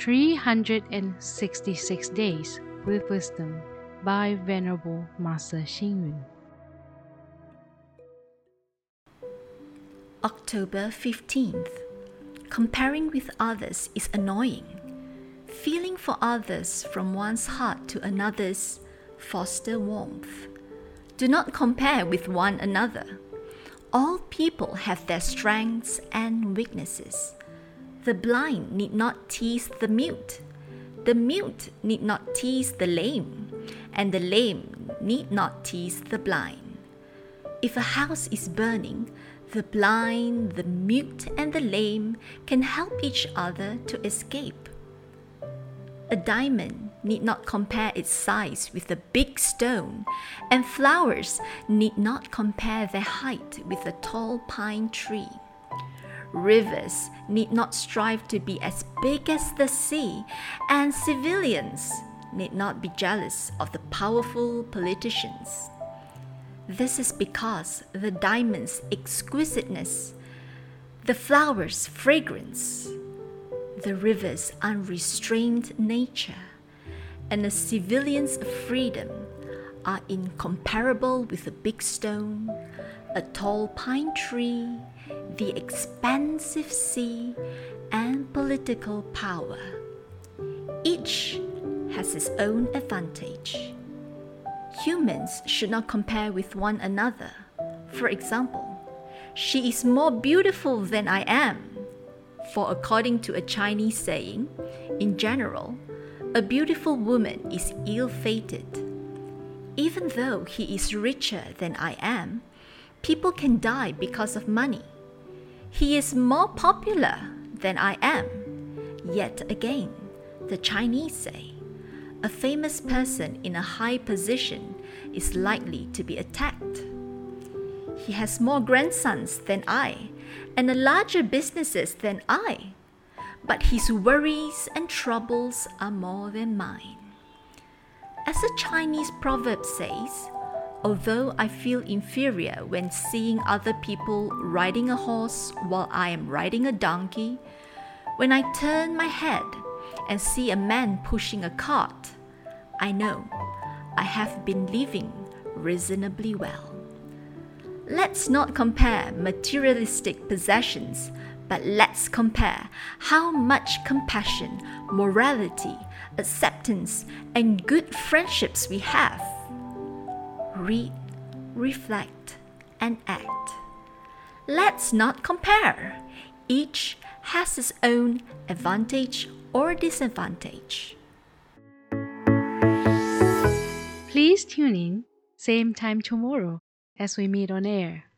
366 Days with Wisdom by Venerable Master Hsing. October 15th. Comparing with others is annoying. Feeling for others from one's heart to another's foster warmth. Do not compare with one another. All people have their strengths and weaknesses. The blind need not tease the mute. The mute need not tease the lame, and the lame need not tease the blind. If a house is burning, the blind, the mute, and the lame can help each other to escape. A diamond need not compare its size with a big stone, and flowers need not compare their height with a tall pine tree. Rivers need not strive to be as big as the sea, and civilians need not be jealous of the powerful politicians. This is because the diamond's exquisiteness, the flower's fragrance, the river's unrestrained nature, and the civilian's freedom are incomparable with a big stone, a tall pine tree, the expansive sea, and political power. Each has its own advantage. Humans should not compare with one another. For example, she is more beautiful than I am. For according to a Chinese saying, in general, a beautiful woman is ill fated. Even though he is richer than I am, people can die because of money. He is more popular than I am. Yet again, the Chinese say, a famous person in a high position is likely to be attacked. He has more grandsons than I and a larger businesses than I, but his worries and troubles are more than mine. As a Chinese proverb says, although I feel inferior when seeing other people riding a horse while I am riding a donkey, when I turn my head and see a man pushing a cart, I know I have been living reasonably well. Let's not compare materialistic possessions, but let's compare how much compassion, morality, acceptance, and good friendships we have. Read, reflect, and act. Let's not compare. Each has its own advantage or disadvantage. Please tune in, same time tomorrow as we meet on air.